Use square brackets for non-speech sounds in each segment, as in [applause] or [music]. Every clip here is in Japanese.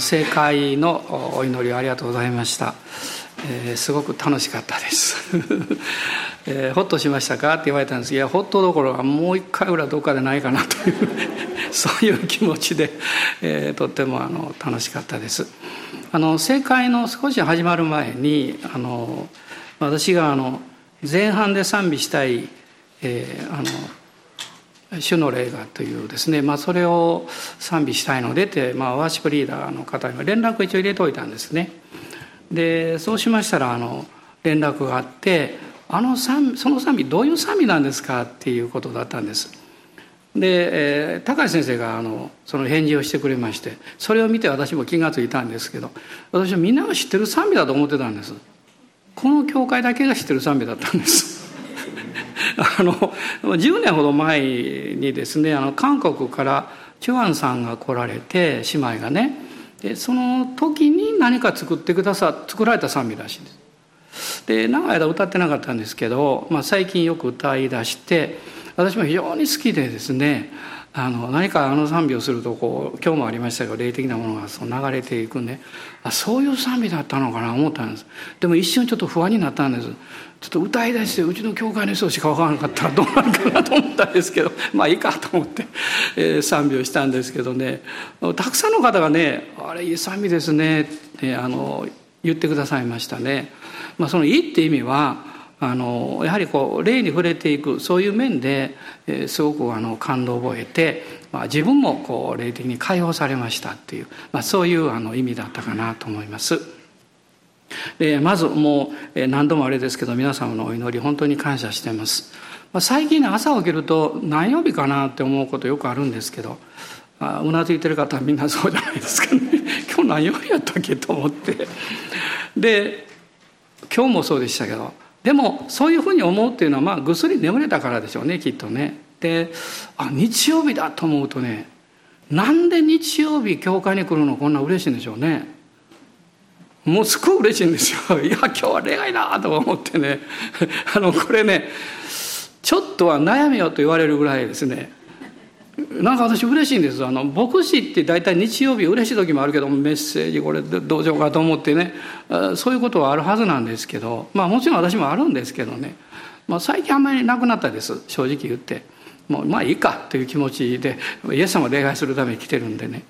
正解のお祈りをありがとうございました、えー、すごく楽しかったです。[laughs] えー、ほっとしましたかって言われたんです。いやほっとどころかもう一回ぐらいどっかでないかなという [laughs] そういう気持ちで、えー、とってもあの楽しかったです。あの正解の少し始まる前にあの私があの前半で賛美したい、えー、あの主の霊がというですね、まあ、それを賛美したいのでって、まあ、ワーシップリーダーの方に連絡一応入れておいたんですね。でそうしましたらあの連絡があってあの賛その賛美どういう賛美なんですかっていうことだったんです。で、えー、高橋先生があのその返事をしてくれましてそれを見て私も気が付いたんですけど私はみんなが知ってる賛美だと思ってたんです。この教会だけが知ってる賛美だったんです。あの10年ほど前にですねあの韓国からチュアンさんが来られて姉妹がね。でその時に何か作ってくださ作られた賛美らしいんです。で長い間歌ってなかったんですけど、まあ、最近よく歌い出して私も非常に好きでですねあの何かあの賛美をするとこう今日もありましたけど霊的なものがその流れていくんであそういう賛美だったのかな思ったんです。でも一瞬ちょっと不安になったんです。ちょっと歌い出してうちの教会の人しか分からなかったらどうなるかなと思ったんですけど [laughs] まあいいかと思って、えー、賛美をしたんですけどね。たくさんの方がね「あれいい賛美ですね」ってあの言ってくださいましたね。まあ、その「いい」って意味はあのやはりこう霊に触れていくそういう面で、え、すごくあの感動を覚えて、まあ、自分もこう霊的に解放されましたっていう、まあ、そういうあの意味だったかなと思います。でまずもう何度もあれですけど皆様のお祈り本当に感謝してます。まあ、最近ね朝起きると何曜日かなって思うことよくあるんですけどあうなずいてる方はみんなそうじゃないですかね [laughs] 今日何曜日やったっけと思ってで今日もそうでしたけどでもそういうふうに思うっていうのはまあぐっすり眠れたからでしょうねきっとね。であ日曜日だと思うとねなんで日曜日教会に来るのこんな嬉しいんでしょうね。もうすごい嬉しいんですよ。[laughs] いや今日は恋愛だと思ってね [laughs] あのこれねちょっとは悩みよと言われるぐらいですねなんか私嬉しいんです。あの牧師って大体日曜日嬉しい時もあるけどメッセージこれどうしようかと思ってね。そういうことはあるはずなんですけどまあもちろん私もあるんですけどね、まあ、最近あんまりなくなったです正直言って。もうまあいいかという気持ちでイエス様を礼拝するために来てるんでね、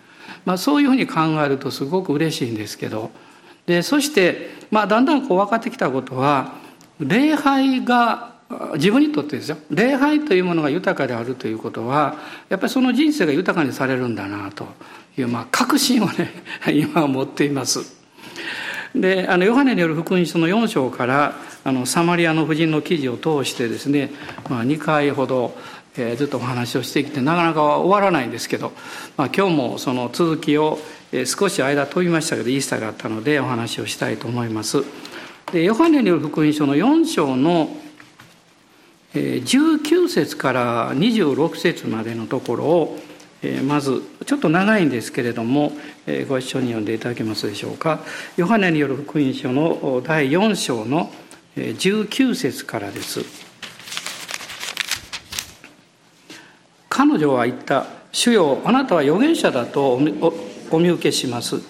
まあ、そういうふうに考えるとすごく嬉しいんですけど。でそして、まあ、だんだんこう分かってきたことは礼拝が自分にとってですよ礼拝というものが豊かであるということはやっぱりその人生が豊かにされるんだなという、まあ、確信をね [laughs] 今は持っています。であのヨハネによる福音書の4章からあのサマリアの婦人の記事を通してですね、まあ、2回ほど、えー、ずっとお話をしてきてなかなか終わらないんですけど、まあ、今日もその続きを、えー、少し間飛びましたけどイースターがあったのでお話をしたいと思います。でヨハネによる福音書の4章の19節から26節までのところをまずちょっと長いんですけれどもご一緒に読んでいただけますでしょうか。ヨハネによる福音書の第4章の19節からです。彼女は言った「主よあなたは預言者だとお見受けします」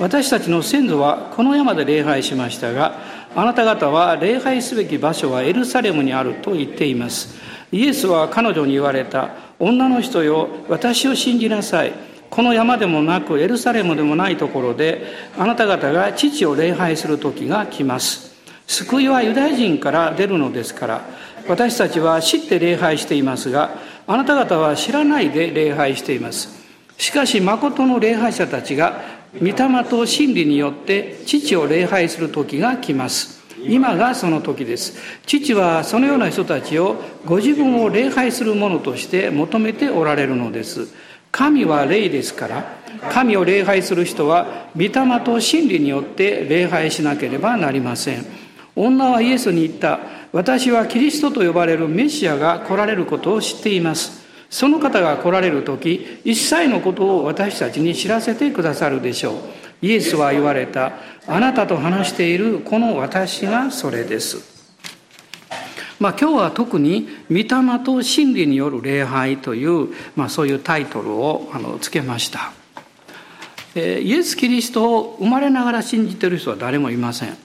私たちの先祖はこの山で礼拝しましたがあなた方は礼拝すべき場所はエルサレムにあると言っています。イエスは彼女に言われた。女の人よ私を信じなさい。この山でもなくエルサレムでもないところであなた方が父を礼拝する時が来ます。救いはユダヤ人から出るのですから私たちは知って礼拝していますがあなた方は知らないで礼拝しています。しかし誠の礼拝者たちが御霊と真理によって父を礼拝する時が来ます。今がその時です。父はそのような人たちをご自分を礼拝するものとして求めておられるのです。神は霊ですから神を礼拝する人は御霊と真理によって礼拝しなければなりません。女はイエスに言った。私はキリストと呼ばれるメシアが来られることを知っています。その方が来られる時一切のことを私たちに知らせてくださるでしょう。イエスは言われたあなたと話しているこの私がそれです。まあ、今日は特に「御霊と真理による礼拝」という、まあ、そういうタイトルをあのつけました。えイエス・キリストを生まれながら信じてる人は誰もいません。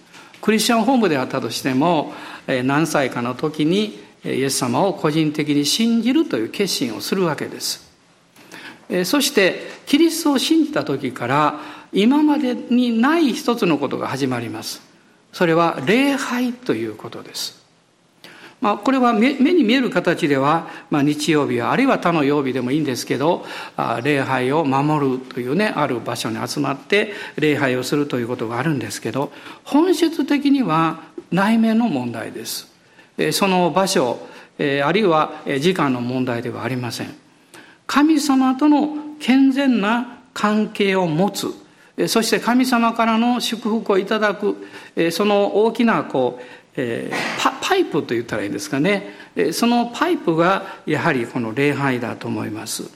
クリスチャンホームであったとしてもえ何歳かの時にイエス様を個人的に信じるという決心をするわけです。そしてキリストを信じた時から今までにない一つのことが始まります。それは礼拝ということです。まあ、これは目に見える形では、まあ、日曜日あるいは他の曜日でもいいんですけど礼拝を守るというねある場所に集まって礼拝をするということがあるんですけど本質的には内面の問題です。その場所あるいは時間の問題ではありません。神様との健全な関係を持つそして神様からの祝福をいただくその大きなこうえー、パイプと言ったらいいんですかね。そのパイプがやはりこの礼拝だと思います、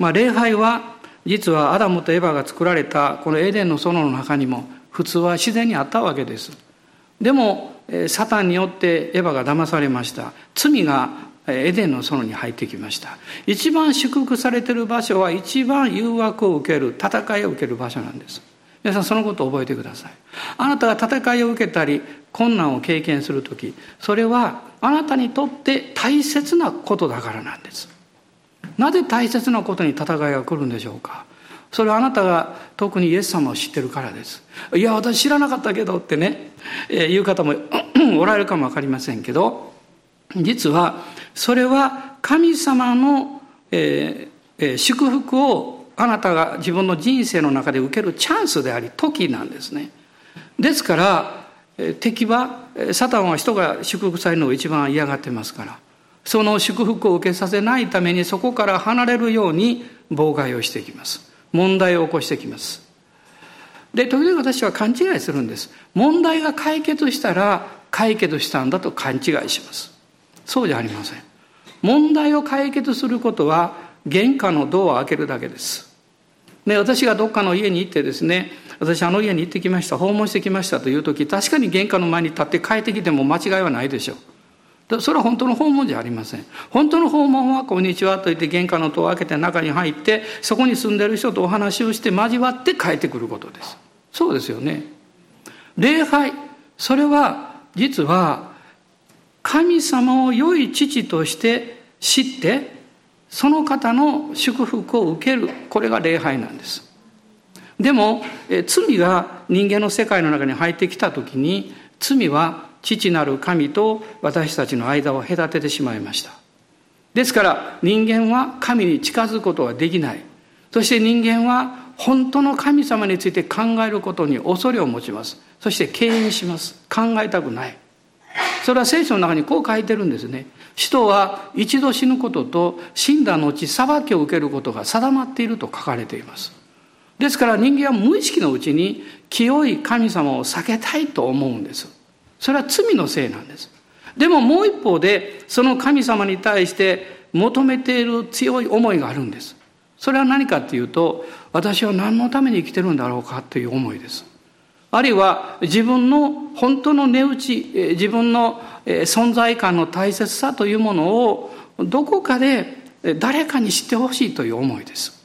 まあ、礼拝は実はアダムとエヴァが作られたこのエデンの園の中にも普通は自然にあったわけです。でもサタンによってエヴァが騙されました。罪がエデンの園に入ってきました。一番祝福されている場所は一番誘惑を受ける戦いを受ける場所なんです。皆さんそのことを覚えてください。あなたが戦いを受けたり困難を経験する時それはあなたにとって大切なことだからなんです。なぜ大切なことに戦いが来るんでしょうか。それはあなたが特にイエス様を知ってるからです。いや私知らなかったけどってね、えー、言う方もおられるかも分かりませんけど実はそれは神様の、えー、祝福をあなたが自分の人生の中で受けるチャンスであり時なんですね。ですから敵はサタンは人が祝福されるのを一番嫌がってますからその祝福を受けさせないためにそこから離れるように妨害をしていきます。問題を起こしてきますで時々私は勘違いするんです問題が解決したら解決したんだと勘違いしますそうじゃありません問題を解決することは玄関のドアを開けるだけです。で、私がどっかの家に行ってですね、私あの家に行ってきました、訪問してきましたという時、確かに玄関の前に立って帰ってきても間違いはないでしょう。それは本当の訪問じゃありません。本当の訪問は、こんにちはと言って玄関の戸を開けて中に入って、そこに住んでる人とお話をして交わって帰ってくることです。そうですよね。礼拝、それは実は神様を良い父として知ってその方の祝福を受けるこれが礼拝なんですでも罪が人間の世界の中に入ってきた時に罪は父なる神と私たちの間を隔ててしまいました。ですから人間は神に近づくことはできない。そして人間は本当の神様について考えることに恐れを持ちます。そして敬遠します。考えたくない。それは聖書の中にこう書いてるんですね。人は一度死ぬことと死んだ後裁きを受けることが定まっていると書かれています。ですから人間は無意識のうちに清い神様を避けたいと思うんです。それは罪のせいなんです。でももう一方でその神様に対して求めている強い思いがあるんです。それは何かっていうと私は何のために生きてるんだろうかという思いです。あるいは自分の本当の値打ち自分の存在感の大切さというものをどこかで誰かに知ってほしいという思いです。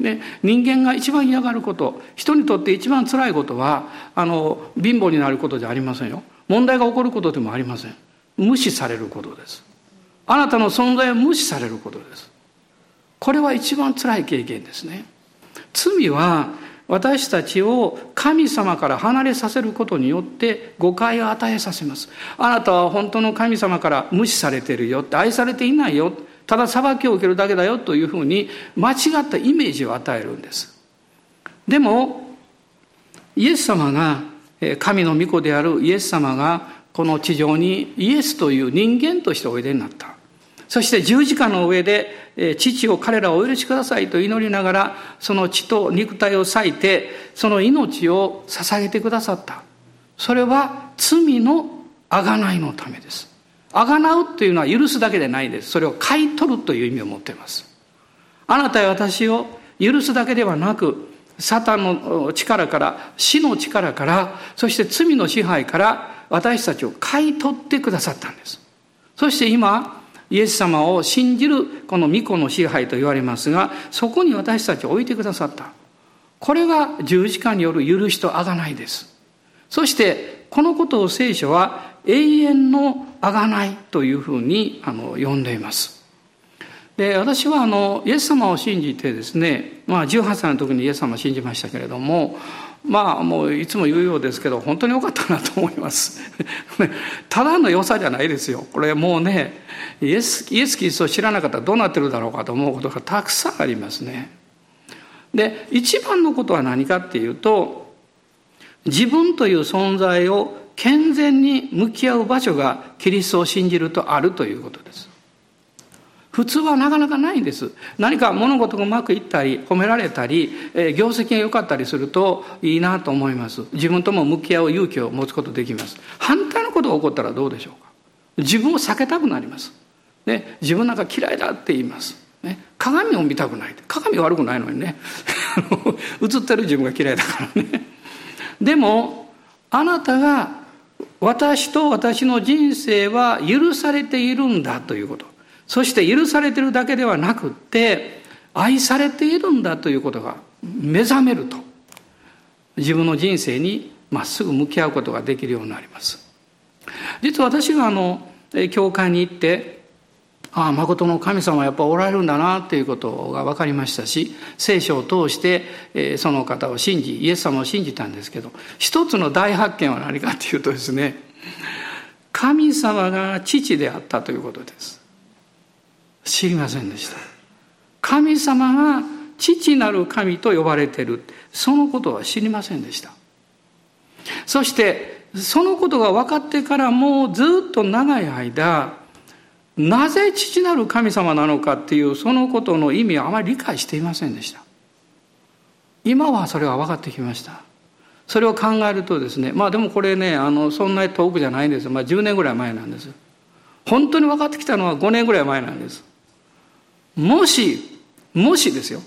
で人間が一番嫌がること人にとって一番辛いことはあの貧乏になることじゃありませんよ。問題が起こることでもありません無視されることですあなたの存在を無視されることですこれは一番辛い経験ですね罪は私たちを神様から離れさせることによって誤解を与えさせます。あなたは本当の神様から無視されているよって愛されていないよ。ただ裁きを受けるだけだよというふうに間違ったイメージを与えるんです。でも、イエス様が、神の御子であるイエス様がこの地上にイエスという人間としておいでになった。そして十字架の上で父を彼らをお許しくださいと祈りながらその血と肉体を裂いてその命を捧げてくださった。それは罪の贖いのためです。贖うというのは許すだけでないです。それを買い取るという意味を持っています。あなたや私を許すだけではなくサタンの力から死の力からそして罪の支配から私たちを買い取ってくださったんですそして今イエス様を信じるこの御子の支配と言われますがそこに私たちを置いてくださったこれが十字架による許しと贖いです。そしてこのことを聖書は永遠の贖いというふうにあの呼んでいます。で私はあのイエス様を信じてですね、まあ、18歳の時にイエス様を信じましたけれどもまあもういつも言うようですけど本当に良かったなと思います。[laughs] ただの良さじゃないですよ。これもうねイエスイエス・キリストを知らなかったらどうなってるだろうかと思うことがたくさんありますね。で一番のことは何かっていうと自分という存在を健全に向き合う場所がキリストを信じるとあるということです。普通はなかなかないんです。何か物事がうまくいったり、褒められたり、え業績が良かったりするといいなと思います。自分とも向き合う勇気を持つことできます。反対のことが起こったらどうでしょうか。自分を避けたくなります。ね、自分なんか嫌いだって言います。ね、鏡を見たくない。鏡悪くないのにね。[laughs] 映ってる自分が嫌いだからね。でも、あなたが私と私の人生は許されているんだということ。そして許されているだけではなくって愛されているんだということが目覚めると。自分の人生にまっすぐ向き合うことができるようになります。実は私があの教会に行ってああ誠の神様はやっぱおられるんだなっていうことが分かりましたし聖書を通してその方を信じイエス様を信じたんですけど一つの大発見は何かっていうとですね神様が父であったということです。知りませんでした。神様が父なる神と呼ばれている。そのことは知りませんでした。そしてそのことが分かってからもうずっと長い間なぜ父なる神様なのかっていうそのことの意味をあまり理解していませんでした。今はそれは分かってきました。それを考えるとですねまあでもこれねあのそんなに遠くじゃないんです。まあ10年ぐらい前なんです。本当に分かってきたのは5年ぐらい前なんです。もし、もしですよ。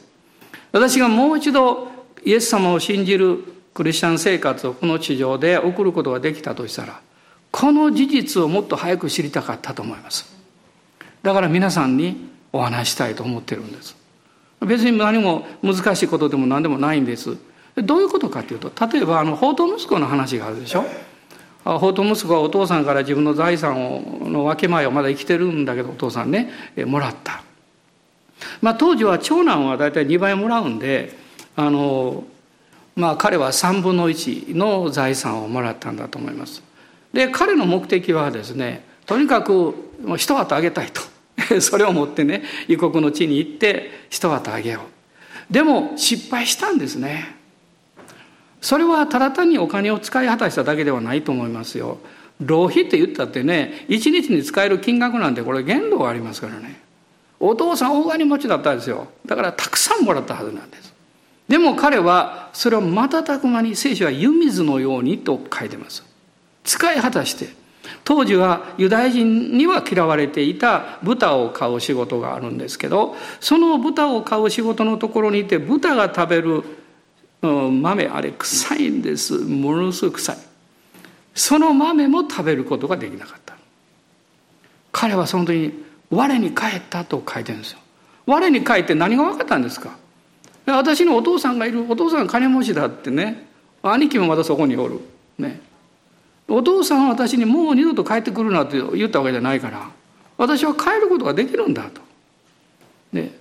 私がもう一度イエス様を信じるクリスチャン生活をこの地上で送ることができたとしたら、この事実をもっと早く知りたかったと思います。だから皆さんにお話したいと思ってるんです。別に何も難しいことでも何でもないんです。どういうことかというと、例えばあの、宝刀息子の話があるでしょ。宝刀息子はお父さんから自分の財産をの分け前をまだ生きてるんだけどお父さんねもらったまあ、当時は長男は大体2倍もらうんであの、まあ、彼は3分の1の財産をもらったんだと思います。で彼の目的はですねとにかく一旗あげたいと。[laughs] それを持ってね異国の地に行って一旗あげよう。でも失敗したんですね。それはただ単にお金を使い果たしただけではないと思いますよ。浪費って言ったってね一日に使える金額なんてこれ限度がありますからね。お父さん大金持ちだったんですよ。だからたくさんもらったはずなんです。でも彼はそれを瞬く間に聖書は湯水のようにと書いてます。使い果たして当時はユダヤ人には嫌われていた豚を飼う仕事があるんですけどその豚を飼う仕事のところにいて豚が食べる豆あれ臭いんです。ものすごく臭い。その豆も食べることができなかった。彼はその時に我に返ったと書いてるんですよ。我に返って何が分かったんですか？私のお父さんがいるお父さん金持ちだってね。兄貴もまたそこにおる。ね。お父さんは私にもう二度と帰ってくるなって言ったわけじゃないから私は帰ることができるんだと、ね、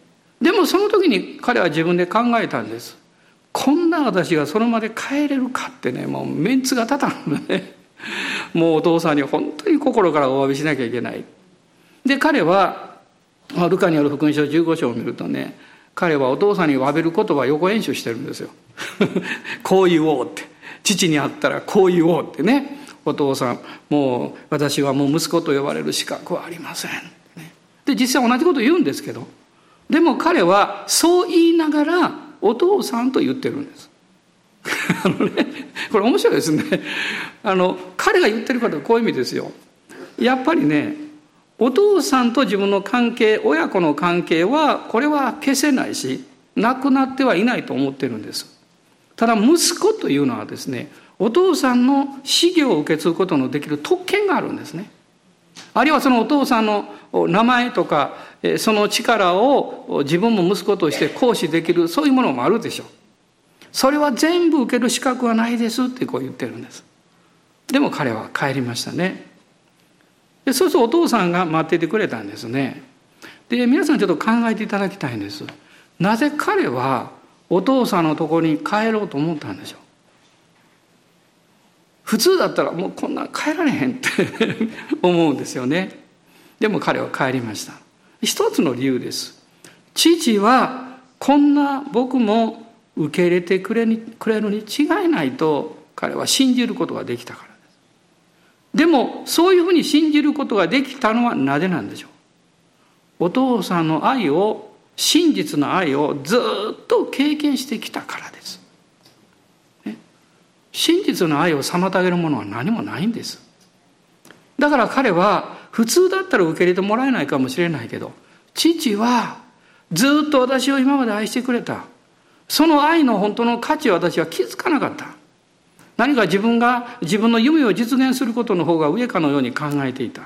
でもその時に彼は自分で考えたんです。こんな私がその場で帰れるかってねもうメンツが立たんのね。もうお父さんに本当に心からお詫びしなきゃいけない。で彼はルカによる福音書15章を見るとね彼はお父さんに詫びる言葉を横演習してるんですよ。[laughs] こう言おうって。父に会ったらこう言おうってね。お父さんもう私はもう息子と呼ばれる資格はありません、で実際同じこと言うんですけどでも彼はそう言いながらお父さんと言ってるんです。[laughs] あのねこれ面白いですね。あの彼が言ってることはこういう意味ですよ。やっぱりねお父さんと自分の関係親子の関係はこれは消せないしなくなってはいないと思ってるんです。ただ息子というのはですねお父さんの事業を受け継ぐことのできる特権があるんですね。あるいはそのお父さんの名前とかその力を自分も息子として行使できるそういうものもあるでしょう。それは全部受ける資格はないですってこう言ってるんです。でも彼は帰りましたね。でそうするとお父さんが待っていてくれたんですね。で皆さんちょっと考えていただきたいんです。なぜ彼はお父さんのところに帰ろうと思ったんでしょう？普通だったらもうこんな帰られへんって [laughs] 思うんですよね。でも彼は帰りました。一つの理由です。父はこんな僕も受け入れてくれにくれるに違いないと彼は信じることができたから。でもそういうふうに信じることができたのはなぜなんでしょう？お父さんの愛を真実の愛をずっと経験してきたからです、ね、真実の愛を妨げるものは何もないんです。だから彼は普通だったら受け入れてもらえないかもしれないけど父はずっと私を今まで愛してくれた。その愛の本当の価値を私は気づかなかった。何か自分が自分の夢を実現することの方が上かのように考えていた。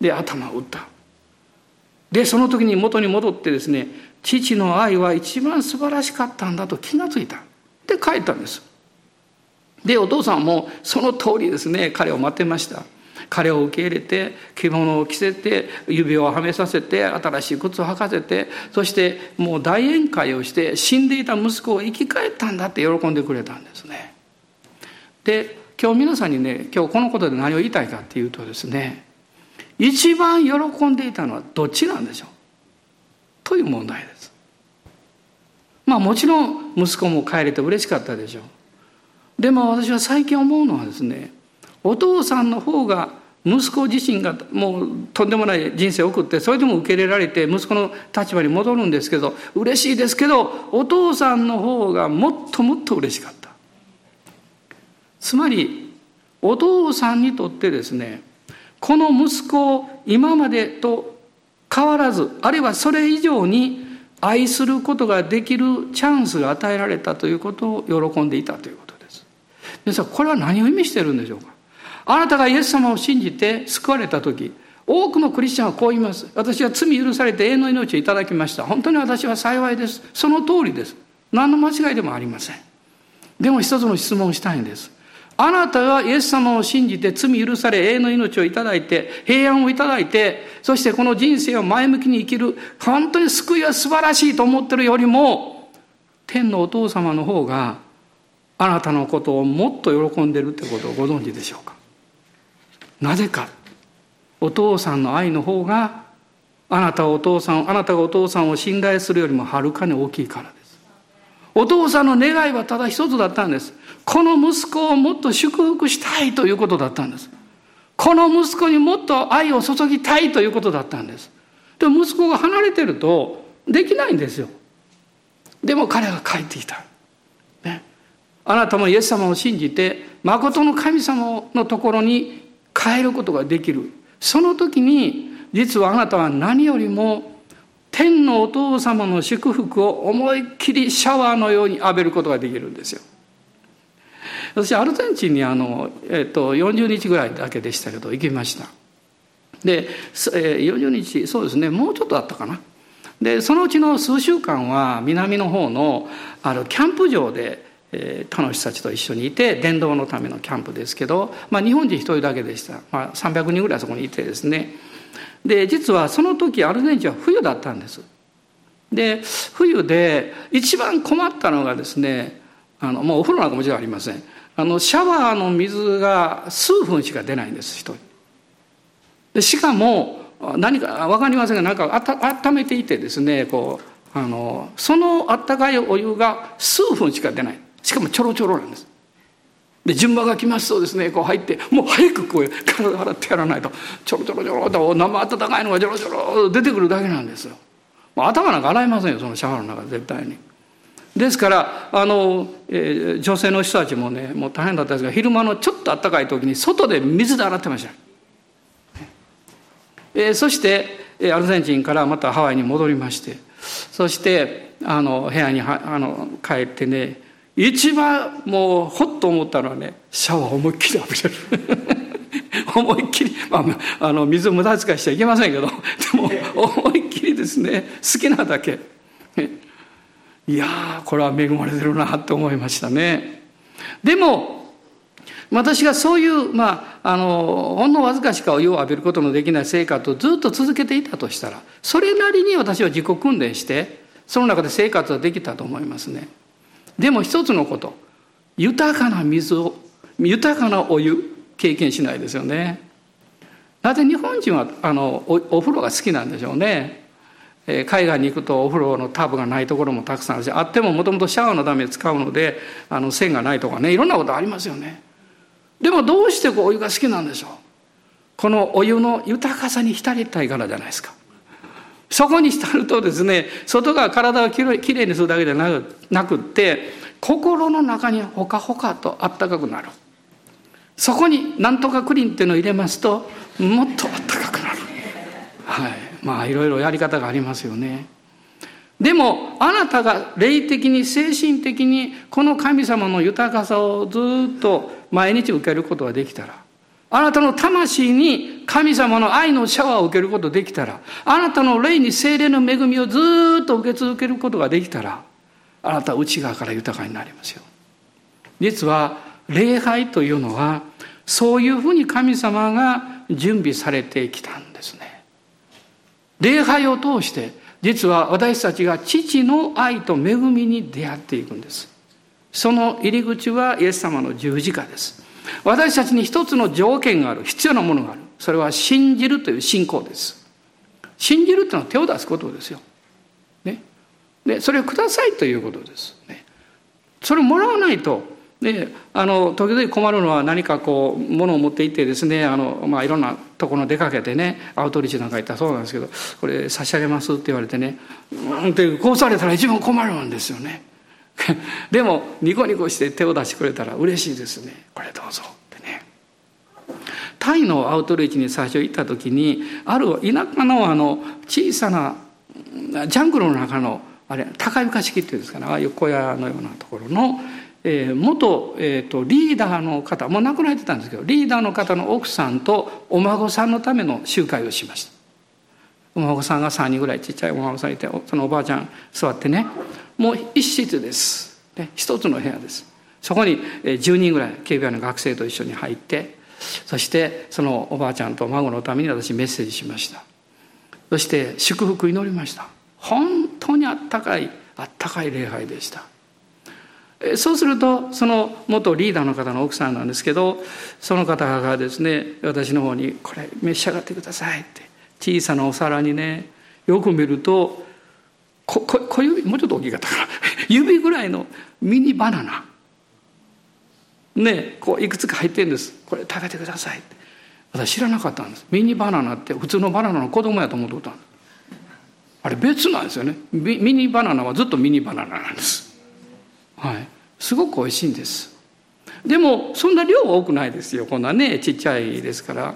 で頭を打った。でその時に元に戻ってですね父の愛は一番素晴らしかったんだと気がついた。で帰ったんです。でお父さんもその通りですね彼を待ってました。彼を受け入れて着物を着せて指輪をはめさせて新しい靴を履かせてそしてもう大宴会をして死んでいた息子を生き返ったんだって喜んでくれたんですね。で今日皆さんにね今日このことで何を言いたいかっていうとですね一番喜んでいたのはどっちなんでしょう？という問題です。まあもちろん息子も帰れて嬉しかったでしょう。でも私は最近思うのはですねお父さんの方が息子自身がもうとんでもない人生を送ってそれでも受け入れられて息子の立場に戻るんですけど嬉しいですけどお父さんの方がもっともっと嬉しかったつまりお父さんにとってですねこの息子を今までと変わらずあるいはそれ以上に愛することができるチャンスが与えられたということを喜んでいたということです。皆さんこれは何を意味してるんでしょうか？あなたがイエス様を信じて救われた時多くのクリスチャンはこう言います。私は罪許されて永遠の命をいただきました。本当に私は幸いです。その通りです。何の間違いでもありません。でも一つの質問をしたいんです。あなたがイエス様を信じて罪許され永遠の命をいただいて平安をいただいてそしてこの人生を前向きに生きる本当に救いは素晴らしいと思ってるよりも天のお父様の方があなたのことをもっと喜んでるってことをご存知でしょうか？なぜかお父さんの愛の方があなたお父さんあなたがお父さんを信頼するよりもはるかに大きいからです。お父さんの願いはただ一つだったんです。この息子をもっと祝福したいということだったんです。この息子にもっと愛を注ぎたいということだったんです。でも息子が離れてるとできないんですよ。でも彼が帰ってきた、ね、あなたもイエス様を信じて誠の神様のところに変えることができる。その時に実はあなたは何よりも天のお父様の祝福を思いっきりシャワーのように浴びることができるんですよ。私アルゼンチンにあの、えー、と40日ぐらいだけでしたけど行きました。で、えー、40日そうですねもうちょっとあったかな。でそのうちの数週間は南の方のあるキャンプ場でえー、他の人たちと一緒にいて伝道のためのキャンプですけど、まあ、日本人一人だけでした、まあ、300人ぐらいそこにいてですねで実はその時アルゼンチンは冬だったんですで冬で一番困ったのがですねあのもうお風呂なんかもちろんありませんあのシャワーの水が数分しか出ないんです一人でしかも何か分かりませんがなんかあた温めていてですねこうあのそのあったかいお湯が数分しか出ない。しかもちょろちょろなんです。で順番が来ますとですねこう入ってもう早くこう体洗ってやらないと。ちょろちょろちょろと生温かいのがちょろちょろ出てくるだけなんですよ。頭なんか洗いませんよそのシャワーの中絶対に。ですからあの、えー、女性の人たちもねもう大変だったんですが昼間のちょっと暖かい時に外で水で洗ってました、えー、そしてアルゼンチンからまたハワイに戻りましてそしてあの部屋にはあの帰ってね一番もうほっと思ったのはねシャワー思いっきり浴びれる。[laughs] 思いっきり、まあ、あの水無駄遣いしちゃいけませんけどでも思いっきりですね好きなだけ。いやこれは恵まれてるなって思いましたね。でも私がそういうまああのほんのわずかしかお湯を浴びることのできない生活をずっと続けていたとしたらそれなりに私は自己訓練してその中で生活はできたと思いますね。でも一つのこと豊かな水を豊かなお湯経験しないですよね。なぜ日本人はあのお風呂が好きなんでしょうね、え、海外に行くとお風呂のタブがないところもたくさんあるしあってももともとシャワーのために使うのであの線がないとかねいろんなことありますよね。でもどうしてこうお湯が好きなんでしょう？このお湯の豊かさに浸りたいからじゃないですか。そこに浸るとですね外側体をきれいにするだけでなくって心の中にほかほかとあったかくなる。そこになんとかクリンっていうのを入れますともっとあったかくなる。はい。まあいろいろやり方がありますよね。でもあなたが霊的に精神的にこの神様の豊かさをずっと毎日受けることができたらあなたの魂に神様の愛のシャワーを受けることができたらあなたの霊に精霊の恵みをずっと受け続けることができたらあなたは内側から豊かになりますよ。実は礼拝というのはそういうふうに神様が準備されてきたんですね。礼拝を通して実は私たちが父の愛と恵みに出会っていくんです。その入り口はイエス様の十字架です。私たちに一つの条件がある必要なものがある。それは信じるという信仰です。信じるというのは手を出すことですよ、ね、でそれをくださいということです、ね、それをもらわないとであの時々困るのは何かこう物を持っていってですねあの、まあ、いろんなところ出かけてねアウトリーチなんか行ったそうなんですけどこれ差し上げますって言われてねうんってこうされたら一番困るんですよね。[laughs] でもニコニコして手を出してくれたら嬉しいですね。これどうぞってね。タイのアウトリーチに最初行った時にある田舎のあの小さなジャングルの中のあれ高床式っていうんですかねああいう小屋のようなところのえー、元、えーと、リーダーの方もう亡くなってたんですけどリーダーの方の奥さんとお孫さんのための集会をしました。お孫さんが3人ぐらいちっちゃいお孫さんいてそのおばあちゃん座ってね。もう一室です、ね、一つの部屋です。そこに10人ぐらい警備員の学生と一緒に入ってそしてそのおばあちゃんと孫のために私メッセージしました。そして祝福祈りました。本当にあったかいあったかい礼拝でした。そうするとその元リーダーの方の奥さんなんですけどその方がですね私の方に「これ召し上がってください」って小さなお皿にねよく見ると小小指もうちょっと大きかったから [laughs] 指ぐらいのミニバナナ。ねこういくつか入ってるんです。これ食べてくださいって。私知らなかったんです。ミニバナナって普通のバナナの子供やと思ってたあれ別なんですよね。ミニバナナはずっとミニバナナなんです。すごく美味しいんです。でもそんな量は多くないですよ。こんなねちっちゃいですから。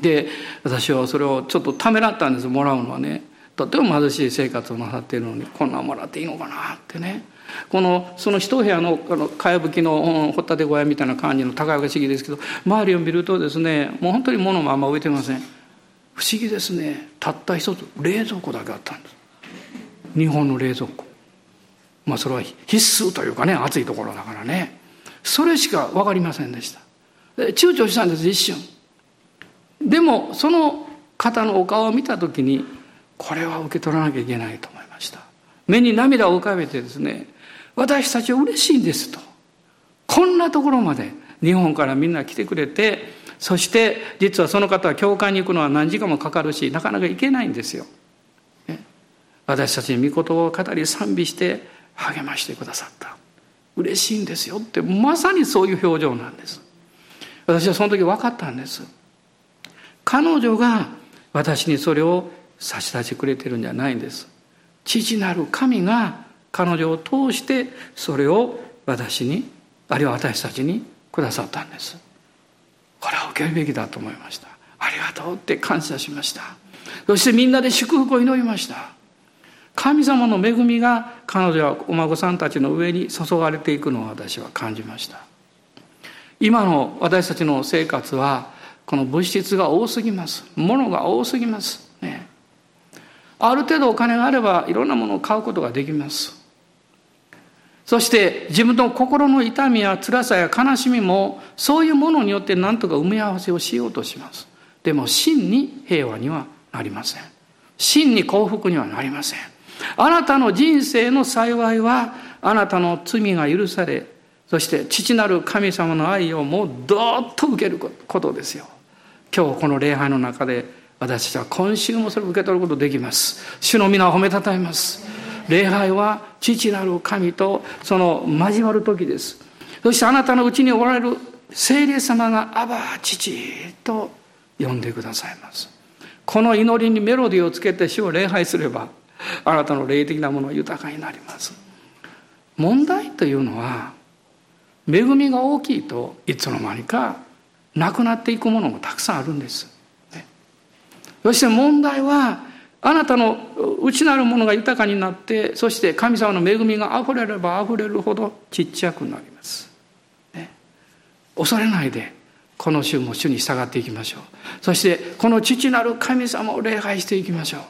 で私はそれをちょっとためらったんです。もらうのはね。とても貧しい生活をなさっているのにこんなんもらっていいのかなってね。このその一部屋のあのかやぶきの掘ったて小屋みたいな感じの高い不思議ですけど周りを見るとですねもう本当に物もあんま置いてません。不思議ですね。たった一つ冷蔵庫だけあったんです。日本の冷蔵庫。まあそれは必須というかね暑いところだからね。それしか分かりませんでした。躊躇したんです一瞬。でもその方のお顔を見た時にこれは受け取らなきゃいけないと思いました。目に涙を浮かべてですね私たちは嬉しいんですと。こんなところまで日本からみんな来てくれてそして実はその方は教会に行くのは何時間もかかるしなかなか行けないんですよ。私たちに御言葉を語り賛美して励ましてくださった。嬉しいんですよってまさにそういう表情なんです。私はその時分かったんです。彼女が私にそれを差し出してくれてるんじゃないんです。父なる神が彼女を通してそれを私にあるいは私たちにくださったんです。これは受けるべきだと思いました。ありがとうって感謝しました。そしてみんなで祝福を祈りました。神様の恵みが彼女はお孫さんたちの上に注がれていくのを私は感じました今の私たちの生活はこの物質が多すぎます物が多すぎますねある程度お金があればいろんなものを買うことができますそして自分の心の痛みや辛さや悲しみもそういうものによって何とか埋め合わせをしようとします。でも真に平和にはなりません。真に幸福にはなりません。あなたの人生の幸いはあなたの罪が許されそして父なる神様の愛をもうどーっと受けることですよ。今日この礼拝の中で私たちは今週もそれを受け取ることできます。主の皆を褒めたたえます。礼拝は父なる神とその交わる時です。そしてあなたのうちにおられる聖霊様がアバ父と呼んでくださいます。この祈りにメロディーをつけて主を礼拝すればあなたの霊的なものは豊かになります。問題というのは恵みが大きいといつの間にかなくなっていくものもたくさんあるんです。そして問題はあなたの内なるものが豊かになってそして神様の恵みがあふれればあふれるほどちっちゃくなります、ね、恐れないでこの週も主に従っていきましょう。そしてこの父なる神様を礼拝していきましょう。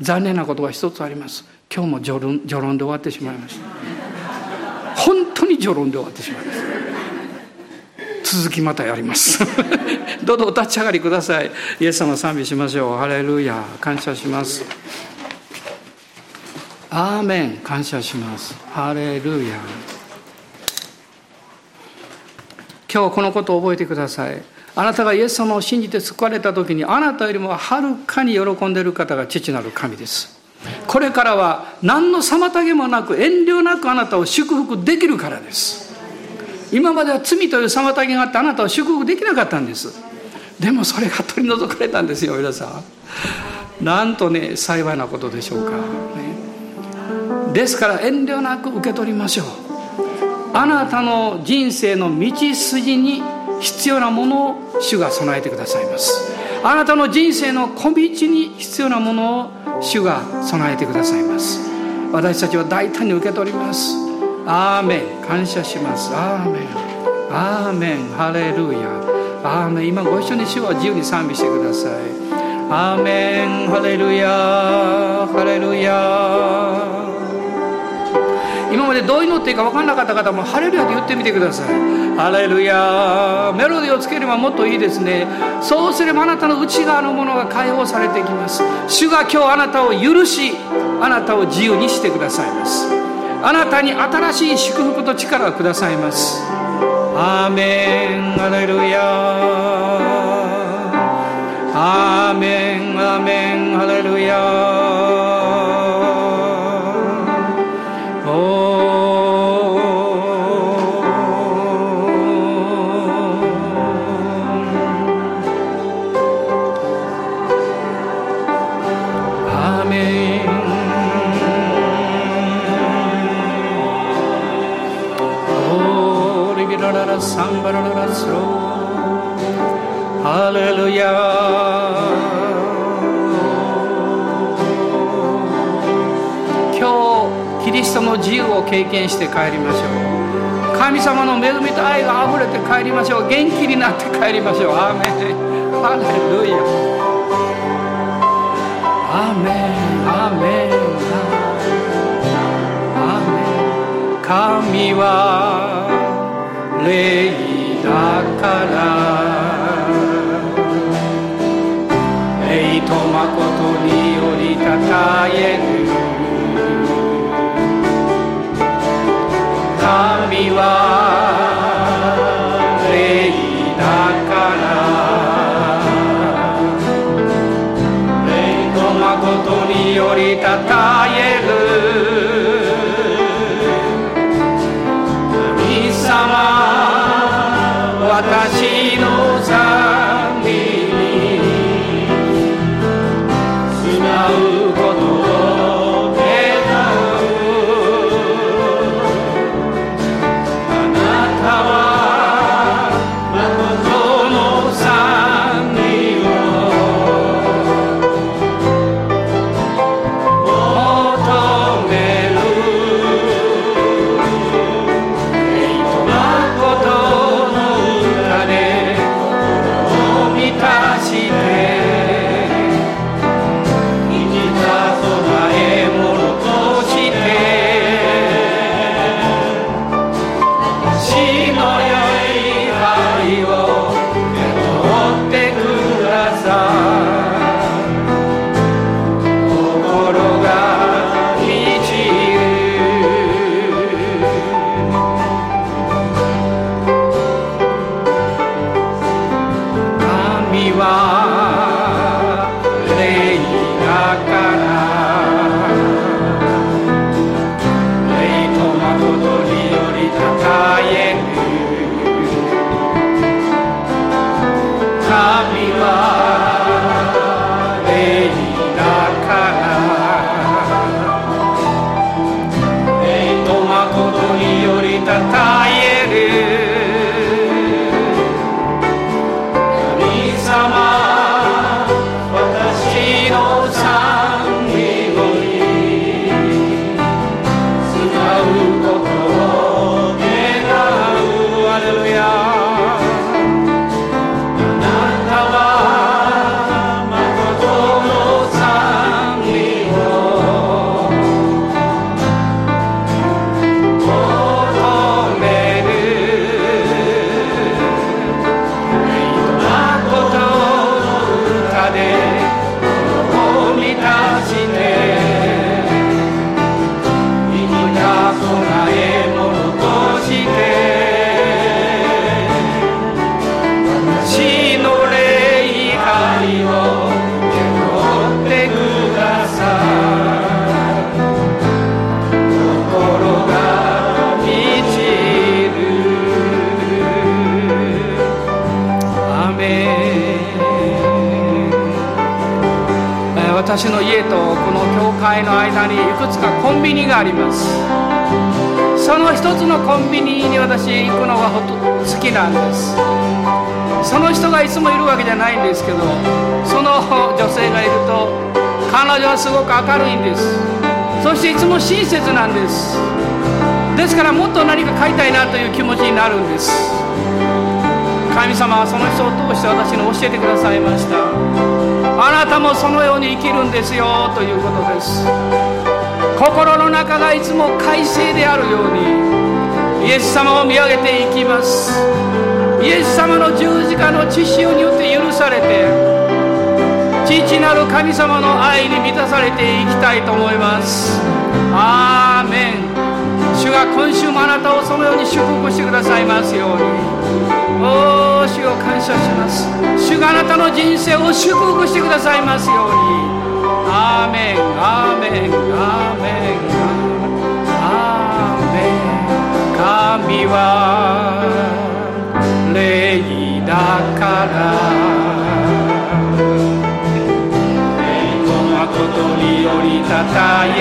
残念なことが一つあります。今日も序論序論で終わってしまいました。本当に序論で終わってしまいました続きまたやります。[laughs] どうぞお立ち上がりください。イエス様賛美しましょう。ハレルヤ。感謝します。アーメン。感謝します。ハレルヤ。今日このことを覚えてください。あなたがイエス様を信じて救われた時にあなたよりもはるかに喜んでいる方が父なる神です。これからは何の妨げもなく遠慮なくあなたを祝福できるからです。今までは罪という妨げがあってあなたは祝福できなかったんです。でもそれが取り除かれたんですよ皆さん。なんとね幸いなことでしょうか、ね、ですから遠慮なく受け取りましょう。あなたの人生の道筋に必要なものを主が備えてくださいます。あなたの人生の小道に必要なものを主が備えてくださいます。私たちは大胆に受け取ります。アーメン。感謝します。アーメン。アーメン。ハレルヤ。アーメン。今ご一緒に主を自由に賛美してください。アーメン。ハレルヤ。ハレルヤ。今までどう祈っていいか分からなかった方もハレルヤで言ってみてください。ハレルヤ。メロディーをつければもっといいですね。そうすればあなたの内側のものが解放されていきます。主が今日あなたを許しあなたを自由にしてくださいます。あなたに新しい祝福と力をくださいます。アーメン。アレルヤ。アーメン。アーメン。アレルヤ。自由を経験して帰りましょう。神様の恵みと愛があふれて帰りましょう。元気になって帰りましょう。アーメン。ハレルヤ。アーメン。アーメン。アーメン。神は霊だから。霊と誠によりたたえる神め。私の家とこの教会の間にいくつかコンビニがあります。その一つのコンビニに私行くのが好きなんです。その人がいつもいるわけじゃないんですけどその女性がいると彼女はすごく明るいんです。そしていつも親切なんです。ですからもっと何か買いたいなという気持ちになるんです。神様はその人を通して私に教えてくださいました。あなたもそのように生きるんですよということです。心の中がいつも快晴であるようにイエス様を見上げていきます。イエス様の十字架の血潮によって許されて父なる神様の愛に満たされていきたいと思います。アーメン。主が今週もあなたをそのように祝福してくださいますように。おー主を感謝します。主があなたの人生を祝福してくださいますように。アーメンアーメンアーメン。アーメン。神は霊だから。誠によりたたえ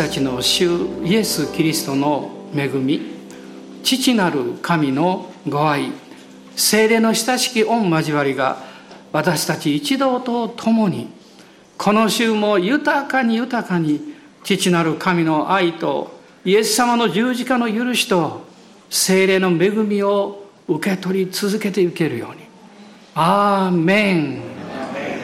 たちの主イエス・キリストの恵み父なる神のご愛精霊の親しき御交わりが私たち一同と共にこの週も豊かに豊かに父なる神の愛とイエス様の十字架の許しと精霊の恵みを受け取り続けていけるように。アーメン。